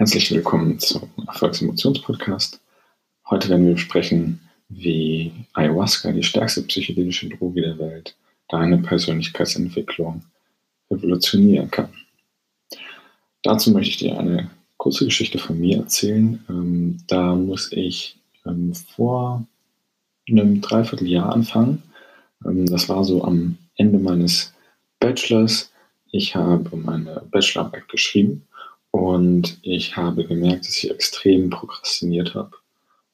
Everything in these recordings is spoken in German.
Herzlich willkommen zum Erfolgsemotionspodcast. Heute werden wir besprechen, wie Ayahuasca, die stärkste psychedelische Droge der Welt, deine Persönlichkeitsentwicklung revolutionieren kann. Dazu möchte ich dir eine kurze Geschichte von mir erzählen. Ähm, da muss ich ähm, vor einem Dreivierteljahr anfangen. Ähm, das war so am Ende meines Bachelors. Ich habe meine Bachelorarbeit geschrieben und ich habe gemerkt, dass ich extrem prokrastiniert habe.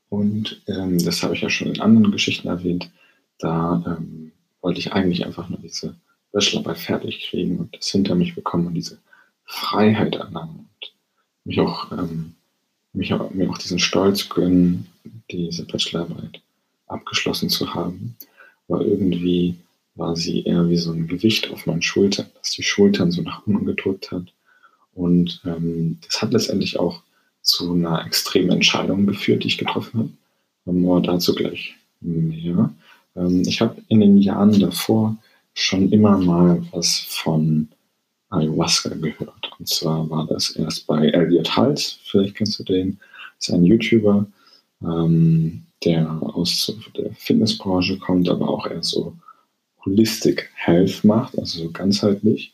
Und ähm, das habe ich ja schon in anderen Geschichten erwähnt. Da ähm, wollte ich eigentlich einfach nur diese Bachelorarbeit fertig kriegen und das hinter mich bekommen und diese Freiheit erlangen und mich auch, ähm, mich auch, mir auch diesen Stolz gönnen, diese Bachelorarbeit abgeschlossen zu haben. Aber irgendwie war sie eher wie so ein Gewicht auf meinen Schultern, dass die Schultern so nach unten gedrückt hat und ähm, das hat letztendlich auch zu einer extremen Entscheidung geführt, die ich getroffen habe. Aber dazu gleich mehr. Ähm, ich habe in den Jahren davor schon immer mal was von Ayahuasca gehört. Und zwar war das erst bei Elliot Hals, vielleicht kennst du den, das ist ein YouTuber, ähm, der aus der Fitnessbranche kommt, aber auch eher so Holistic Health macht, also so ganzheitlich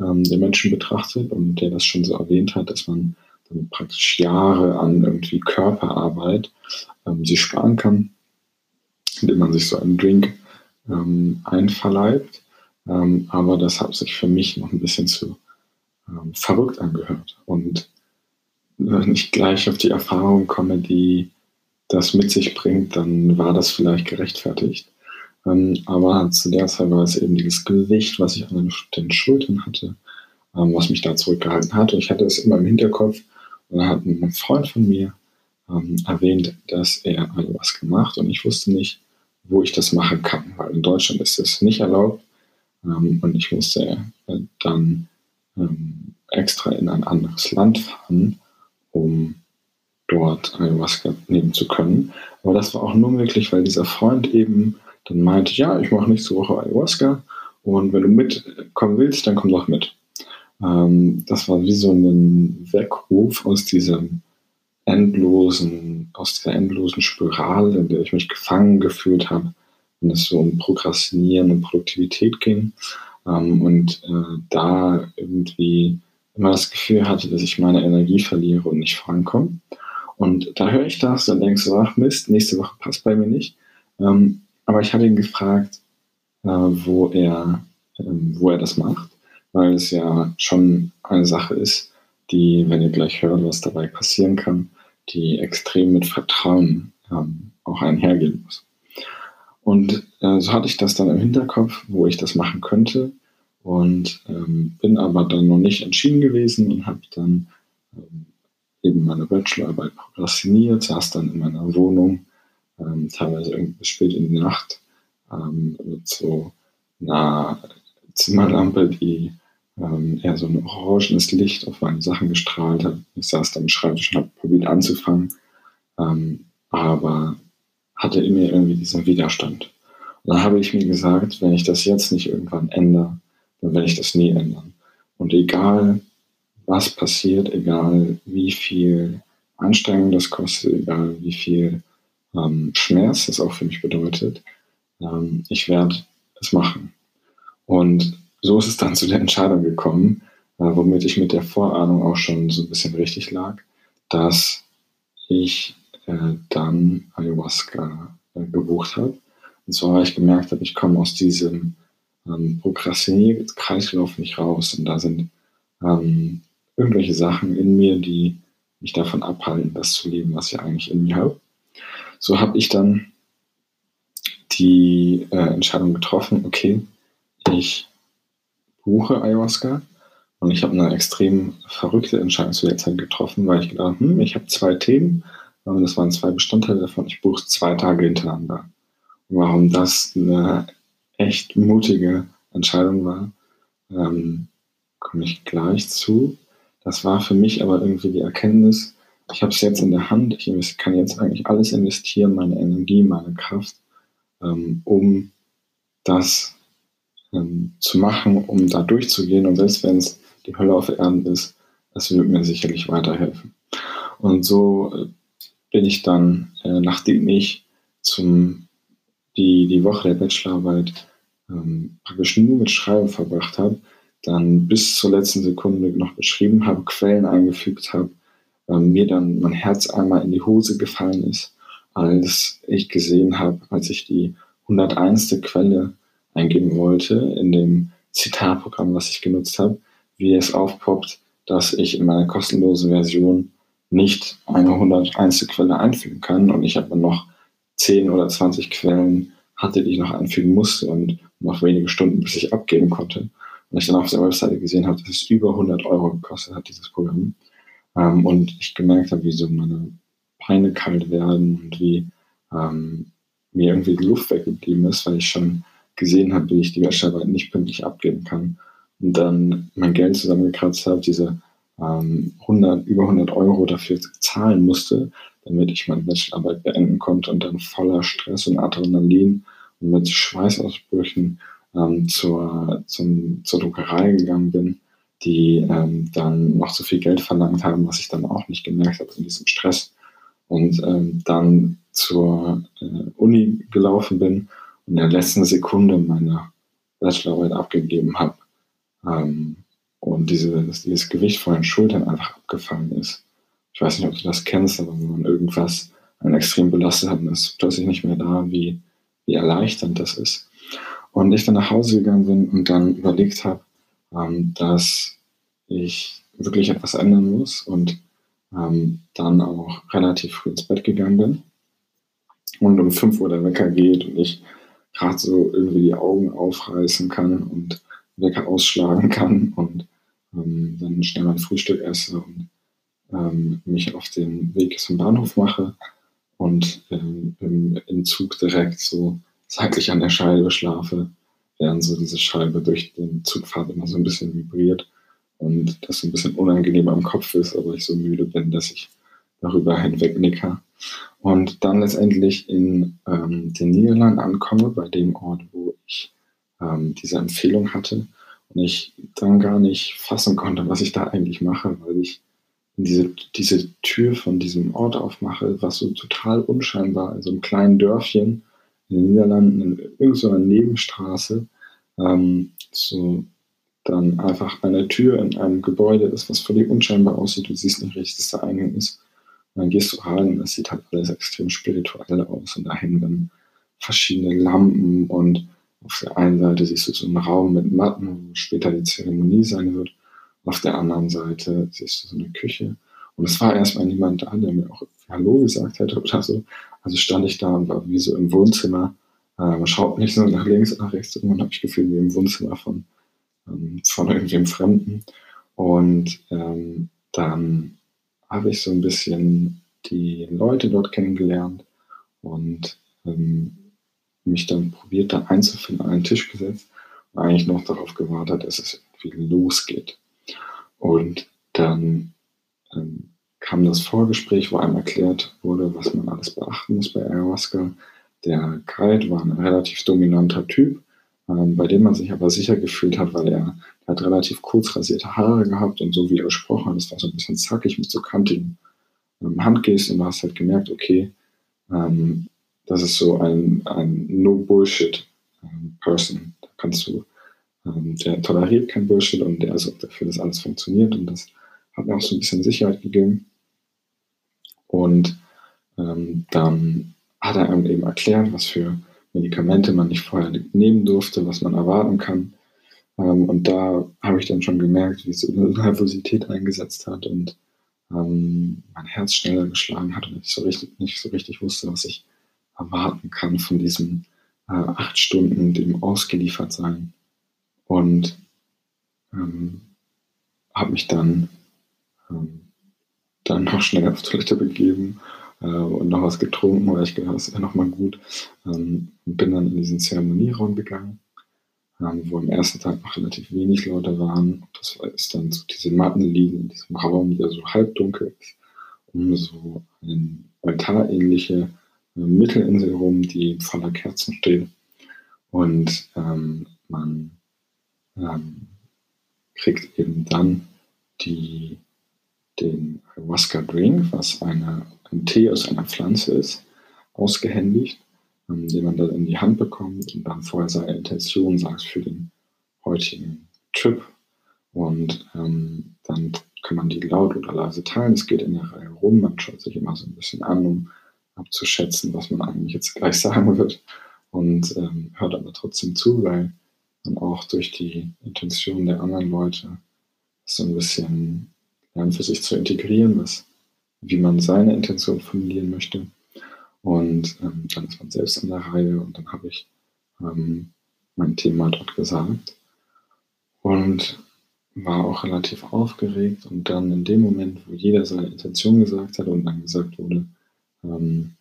ähm, der Menschen betrachtet und der das schon so erwähnt hat, dass man dann praktisch Jahre an irgendwie Körperarbeit ähm, sich sparen kann, indem man sich so einen Drink ähm, einverleibt. Ähm, aber das hat sich für mich noch ein bisschen zu ähm, verrückt angehört. Und wenn ich gleich auf die Erfahrung komme, die das mit sich bringt, dann war das vielleicht gerechtfertigt. Ähm, aber zu der Zeit war es eben dieses Gewicht, was ich an den Schultern hatte, ähm, was mich da zurückgehalten hat. Und ich hatte es immer im Hinterkopf. Und da hat ein Freund von mir ähm, erwähnt, dass er Ayahuasca macht. Und ich wusste nicht, wo ich das machen kann, weil in Deutschland ist das nicht erlaubt. Und ich musste äh, dann extra in ein anderes Land fahren, um dort Ayahuasca nehmen zu können. Aber das war auch nur möglich, weil dieser Freund eben dann meinte, ja, ich mache nächste Woche Ayahuasca und wenn du mitkommen willst, dann komm doch mit. Ähm, das war wie so ein Weckruf aus diesem endlosen, aus dieser endlosen Spirale, in der ich mich gefangen gefühlt habe, wenn es so um Prokrastinieren und Produktivität ging. Ähm, und äh, da irgendwie immer das Gefühl hatte, dass ich meine Energie verliere und nicht vorankomme. Und da höre ich das, dann denkst du, ach Mist, nächste Woche passt bei mir nicht. Ähm, aber ich habe ihn gefragt, äh, wo, er, ähm, wo er das macht, weil es ja schon eine Sache ist, die, wenn ihr gleich hört, was dabei passieren kann, die extrem mit Vertrauen ähm, auch einhergehen muss. Und äh, so hatte ich das dann im Hinterkopf, wo ich das machen könnte und ähm, bin aber dann noch nicht entschieden gewesen und habe dann ähm, eben meine Bachelorarbeit prokrastiniert, saß dann in meiner Wohnung ähm, teilweise irgendwie spät in die Nacht ähm, mit so einer Zimmerlampe, die ähm, eher so ein orangenes Licht auf meine Sachen gestrahlt hat. Ich saß dann am Schreibtisch und habe probiert anzufangen, ähm, aber hatte in mir irgendwie diesen Widerstand. Und dann habe ich mir gesagt, wenn ich das jetzt nicht irgendwann ändere, dann werde ich das nie ändern. Und egal, was passiert, egal wie viel Anstrengung das kostet, egal wie viel ähm, Schmerz das auch für mich bedeutet, ähm, ich werde es machen. Und so ist es dann zu der Entscheidung gekommen, äh, womit ich mit der Vorahnung auch schon so ein bisschen richtig lag, dass ich äh, dann Ayahuasca äh, gebucht habe. Und zwar, weil ich gemerkt habe, ich komme aus diesem ähm, Prokrastinier-Kreislauf nicht raus. Und da sind ähm, irgendwelche Sachen in mir, die mich davon abhalten, das zu leben, was ich eigentlich in mir habe so habe ich dann die äh, Entscheidung getroffen, okay, ich buche Ayahuasca und ich habe eine extrem verrückte Entscheidung zu der Zeit getroffen, weil ich gedacht hm, ich habe zwei Themen und das waren zwei Bestandteile davon, ich buche zwei Tage hintereinander. Und warum das eine echt mutige Entscheidung war, ähm, komme ich gleich zu. Das war für mich aber irgendwie die Erkenntnis, ich habe es jetzt in der Hand, ich kann jetzt eigentlich alles investieren, meine Energie, meine Kraft, ähm, um das ähm, zu machen, um da durchzugehen. Und selbst wenn es die Hölle auf Erden ist, es wird mir sicherlich weiterhelfen. Und so äh, bin ich dann, äh, nachdem ich zum, die, die Woche der Bachelorarbeit ähm, praktisch nur mit Schreiben verbracht habe, dann bis zur letzten Sekunde noch beschrieben habe, Quellen eingefügt habe, mir dann mein Herz einmal in die Hose gefallen ist, als ich gesehen habe, als ich die 101. Quelle eingeben wollte in dem Zitatprogramm, was ich genutzt habe, wie es aufpoppt, dass ich in meiner kostenlosen Version nicht eine 101. Quelle einfügen kann und ich aber noch 10 oder 20 Quellen hatte, die ich noch einfügen musste und noch wenige Stunden, bis ich abgeben konnte. Und ich dann auf der Webseite gesehen habe, dass es über 100 Euro gekostet hat, dieses Programm. Ähm, und ich gemerkt habe, wie so meine Beine kalt werden und wie ähm, mir irgendwie die Luft weggeblieben ist, weil ich schon gesehen habe, wie ich die Bachelorarbeit nicht pünktlich abgeben kann. Und dann mein Geld zusammengekratzt habe, diese ähm, 100, über 100 Euro dafür zahlen musste, damit ich meine Bachelorarbeit beenden konnte und dann voller Stress und Adrenalin und mit Schweißausbrüchen ähm, zur, zum, zur Druckerei gegangen bin, die ähm, dann noch so viel Geld verlangt haben, was ich dann auch nicht gemerkt habe in diesem Stress. Und ähm, dann zur äh, Uni gelaufen bin und in der letzten Sekunde meine Bachelorarbeit abgegeben habe. Ähm, und diese, dieses Gewicht von den Schultern einfach abgefallen ist. Ich weiß nicht, ob du das kennst, aber wenn man irgendwas einen extrem belastet hat und ist plötzlich nicht mehr da, wie, wie erleichternd das ist. Und ich dann nach Hause gegangen bin und dann überlegt habe, ähm, dass ich wirklich etwas ändern muss und ähm, dann auch relativ früh ins Bett gegangen bin. Und um 5 Uhr der Wecker geht und ich gerade so irgendwie die Augen aufreißen kann und Wecker ausschlagen kann und ähm, dann schnell mein Frühstück esse und ähm, mich auf den Weg zum Bahnhof mache und ähm, im, im, Zug direkt so seitlich an der Scheibe schlafe, während so diese Scheibe durch den Zugfahrt immer so ein bisschen vibriert und das so ein bisschen unangenehm am Kopf ist, aber ich so müde bin, dass ich darüber hinweg nicke. Und dann letztendlich in ähm, den Niederlanden ankomme, bei dem Ort, wo ich ähm, diese Empfehlung hatte. Und ich dann gar nicht fassen konnte, was ich da eigentlich mache, weil ich diese, diese Tür von diesem Ort aufmache, was so total unscheinbar in so einem kleinen Dörfchen in den Niederlanden, in irgendeiner Nebenstraße, ähm, so dann einfach eine Tür in einem Gebäude ist, was völlig unscheinbar aussieht. Du siehst nicht richtig, dass da Eingang ist. Und dann gehst du rein und das sieht halt alles extrem spirituell aus. Und da hängen dann verschiedene Lampen und auf der einen Seite siehst du so einen Raum mit Matten, wo später die Zeremonie sein wird. Auf der anderen Seite siehst du so eine Küche. Und es war erstmal niemand da, der mir auch Hallo gesagt hätte oder so. Also stand ich da und war wie so im Wohnzimmer. Äh, man schaut nicht so nach links und nach rechts. Irgendwann habe ich gefühlt wie im Wohnzimmer von, ähm, von irgendwem Fremden. Und ähm, dann habe ich so ein bisschen die Leute dort kennengelernt und ähm, mich dann probiert, da einzufinden, an einen Tisch gesetzt und eigentlich noch darauf gewartet, dass es irgendwie losgeht. Und dann ähm, kam das Vorgespräch, wo einem erklärt wurde, was man alles beachten muss bei Ayahuasca. Der Guide war ein relativ dominanter Typ, ähm, bei dem man sich aber sicher gefühlt hat, weil er, hat relativ kurz rasierte Haare gehabt und so wie er gesprochen hat, das war so ein bisschen zackig mit so kantigen ähm, Handgesten und du hast halt gemerkt, okay, ähm, das ist so ein, ein No-Bullshit-Person. Ähm, da kannst du, ähm, der toleriert kein Bullshit und der ist auch dafür, dass alles funktioniert und das hat mir auch so ein bisschen Sicherheit gegeben. Und ähm, dann hat er einem eben erklärt, was für Medikamente man nicht vorher nehmen durfte, was man erwarten kann. Ähm, und da habe ich dann schon gemerkt, wie eine Nervosität eingesetzt hat und ähm, mein Herz schneller geschlagen hat und ich so richtig, nicht so richtig wusste, was ich erwarten kann von diesen äh, acht Stunden dem ausgeliefert sein. Und ähm, habe mich dann, ähm, dann noch schnell auf Toilette begeben äh, und noch was getrunken, weil ich gedacht, das ist ja nochmal gut. Ähm, bin dann in diesen Zeremonieraum gegangen, ähm, wo am ersten Tag noch relativ wenig Leute waren. Das ist dann so diese Matten liegen in diesem Raum, der so halbdunkel ist, um so eine altarähnliche Mittelinsel rum, die voller Kerzen steht. Und ähm, man ähm, kriegt eben dann die, den Ayahuasca Drink, was eine, ein Tee aus einer Pflanze ist, ausgehändigt, ähm, den man dann in die Hand bekommt und dann vorher seine Intention sagt für den heutigen Trip. Und ähm, dann kann man die laut oder leise teilen. Es geht in der Reihe rum. Man schaut sich immer so ein bisschen an, um abzuschätzen, was man eigentlich jetzt gleich sagen wird. Und ähm, hört aber trotzdem zu, weil man auch durch die Intention der anderen Leute so ein bisschen für sich zu integrieren, was, wie man seine Intention formulieren möchte. Und ähm, dann ist man selbst an der Reihe und dann habe ich ähm, mein Thema dort gesagt. Und war auch relativ aufgeregt und dann in dem Moment, wo jeder seine Intention gesagt hat und dann gesagt wurde, ähm,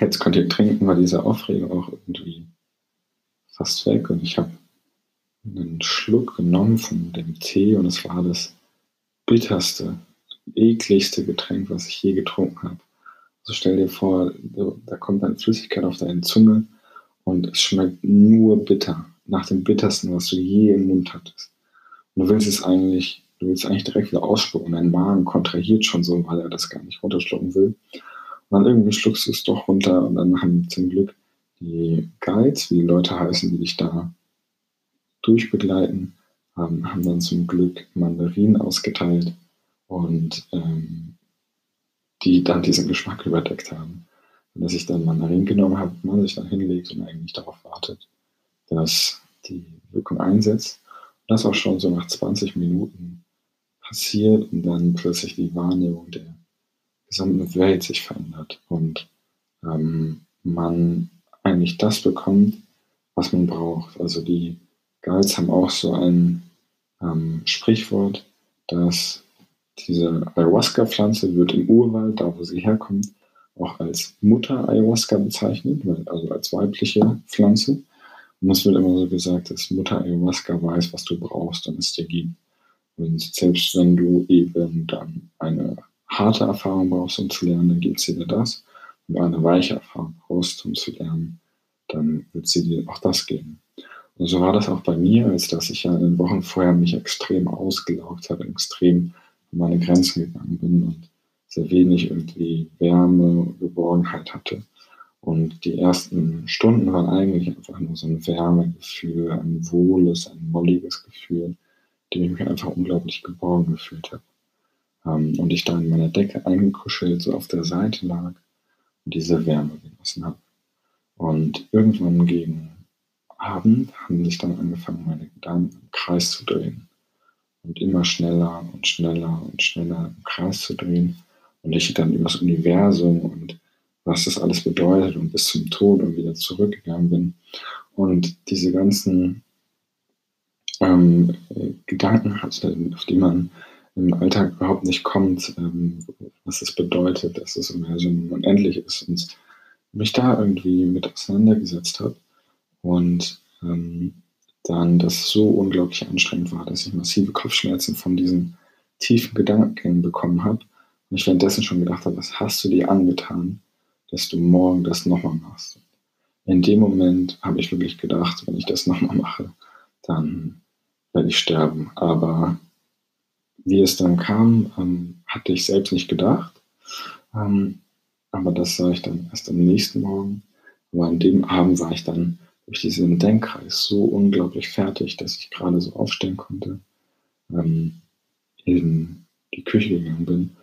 jetzt könnt ihr trinken, war diese Aufregung auch irgendwie fast weg und ich habe einen Schluck genommen von dem Tee und es war das bitterste, ekligste Getränk, was ich je getrunken habe. Also stell dir vor, da kommt eine Flüssigkeit auf deine Zunge und es schmeckt nur bitter, nach dem bittersten, was du je im Mund hattest. Und du willst es eigentlich, du willst eigentlich direkt wieder ausspucken. Dein Magen kontrahiert schon so, weil er das gar nicht runterschlucken will. Und dann irgendwie schluckst du es doch runter und dann haben zum Glück die Guides, wie die Leute heißen, die dich da durchbegleiten, ähm, haben dann zum Glück Mandarinen ausgeteilt und ähm, die dann diesen Geschmack überdeckt haben. Und dass ich dann Mandarinen genommen habe, man sich dann hinlegt und eigentlich darauf wartet, dass die Wirkung einsetzt das auch schon so nach 20 Minuten passiert und dann plötzlich die Wahrnehmung der gesamten Welt sich verändert und ähm, man eigentlich das bekommt, was man braucht. Also die Guides haben auch so ein ähm, Sprichwort, dass diese Ayahuasca-Pflanze wird im Urwald, da wo sie herkommt, auch als Mutter Ayahuasca bezeichnet, also als weibliche Pflanze. Und es wird immer so gesagt, dass Mutter Ayahuasca weiß, was du brauchst und es dir gibt. Und selbst wenn du eben dann eine harte Erfahrung brauchst, um zu lernen, dann gibt sie dir das. Und eine weiche Erfahrung brauchst, um zu lernen, dann wird sie dir auch das geben. So war das auch bei mir, als dass ich ja in den Wochen vorher mich extrem ausgelaugt habe, extrem an meine Grenzen gegangen bin und sehr wenig irgendwie Wärme Geborgenheit hatte. Und die ersten Stunden waren eigentlich einfach nur so ein Wärmegefühl, ein wohles, ein molliges Gefühl, dem ich mich einfach unglaublich geborgen gefühlt habe. Ähm, und ich da in meiner Decke eingekuschelt, so auf der Seite lag und diese Wärme genossen habe. Und irgendwann gegen Abend haben sich dann angefangen, meine Gedanken im Kreis zu drehen. Und immer schneller und schneller und schneller im Kreis zu drehen. Und ich dann über das Universum und was das alles bedeutet und bis zum Tod und wieder zurückgegangen bin. Und diese ganzen ähm, Gedanken hatte, auf die man im Alltag überhaupt nicht kommt, ähm, was es bedeutet, dass das Universum unendlich ist und mich da irgendwie mit auseinandergesetzt habe und ähm, dann das so unglaublich anstrengend war, dass ich massive Kopfschmerzen von diesen tiefen Gedankengängen bekommen habe und ich währenddessen schon gedacht habe, was hast du dir angetan? dass du morgen das nochmal machst. In dem Moment habe ich wirklich gedacht, wenn ich das nochmal mache, dann werde ich sterben. Aber wie es dann kam, ähm, hatte ich selbst nicht gedacht. Ähm, aber das sah ich dann erst am nächsten Morgen. Aber an dem Abend war ich dann durch diesen Denkkreis so unglaublich fertig, dass ich gerade so aufstehen konnte, ähm, in die Küche gegangen bin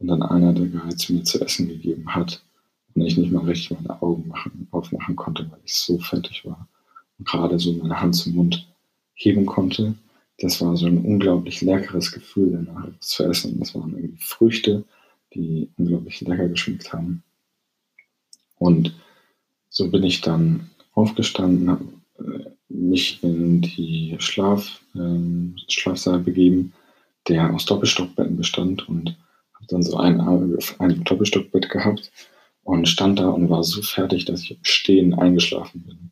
und dann einer der Guides mir zu essen gegeben hat und ich nicht mal richtig meine Augen machen, aufmachen konnte, weil ich so fertig war. Und gerade so meine Hand zum Mund heben konnte. Das war so ein unglaublich leckeres Gefühl, danach etwas zu essen. Das waren irgendwie Früchte, die unglaublich lecker geschmeckt haben. Und so bin ich dann aufgestanden, habe äh, mich in die Schlaf, äh, Schlafsaal begeben, der aus Doppelstockbetten bestand und habe dann so ein, ein Doppelstockbett gehabt und stand da und war so fertig, dass ich stehen eingeschlafen bin.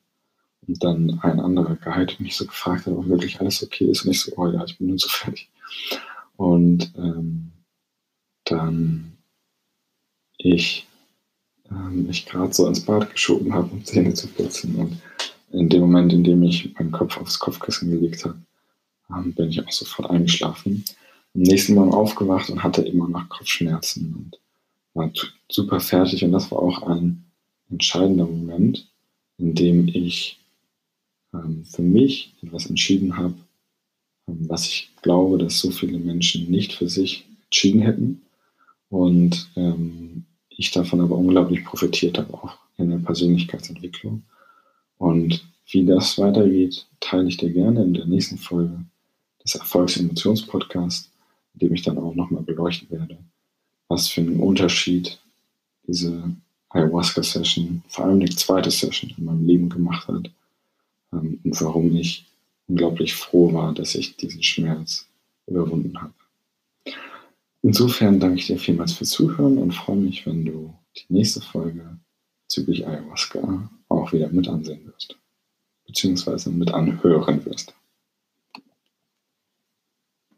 Und dann ein anderer Guide mich so gefragt hat, ob wirklich alles okay ist. Und ich so, oh ja, ich bin nun so fertig. Und ähm, dann ich ähm, mich gerade so ins Bad geschoben habe, um Zähne zu putzen. Und in dem Moment, in dem ich meinen Kopf aufs Kopfkissen gelegt habe, ähm, bin ich auch sofort eingeschlafen. am nächsten Morgen aufgewacht und hatte immer noch Kopfschmerzen und war super fertig. Und das war auch ein entscheidender Moment, in dem ich ähm, für mich etwas entschieden habe, ähm, was ich glaube, dass so viele Menschen nicht für sich entschieden hätten. Und ähm, ich davon aber unglaublich profitiert habe, auch in der Persönlichkeitsentwicklung. Und wie das weitergeht, teile ich dir gerne in der nächsten Folge des Erfolgs-Emotions-Podcasts, in dem ich dann auch nochmal beleuchten werde, was für einen Unterschied diese Ayahuasca-Session, vor allem die zweite Session in meinem Leben gemacht hat ähm, und warum ich unglaublich froh war, dass ich diesen Schmerz überwunden habe. Insofern danke ich dir vielmals fürs Zuhören und freue mich, wenn du die nächste Folge bezüglich Ayahuasca auch wieder mit ansehen wirst, beziehungsweise mit anhören wirst.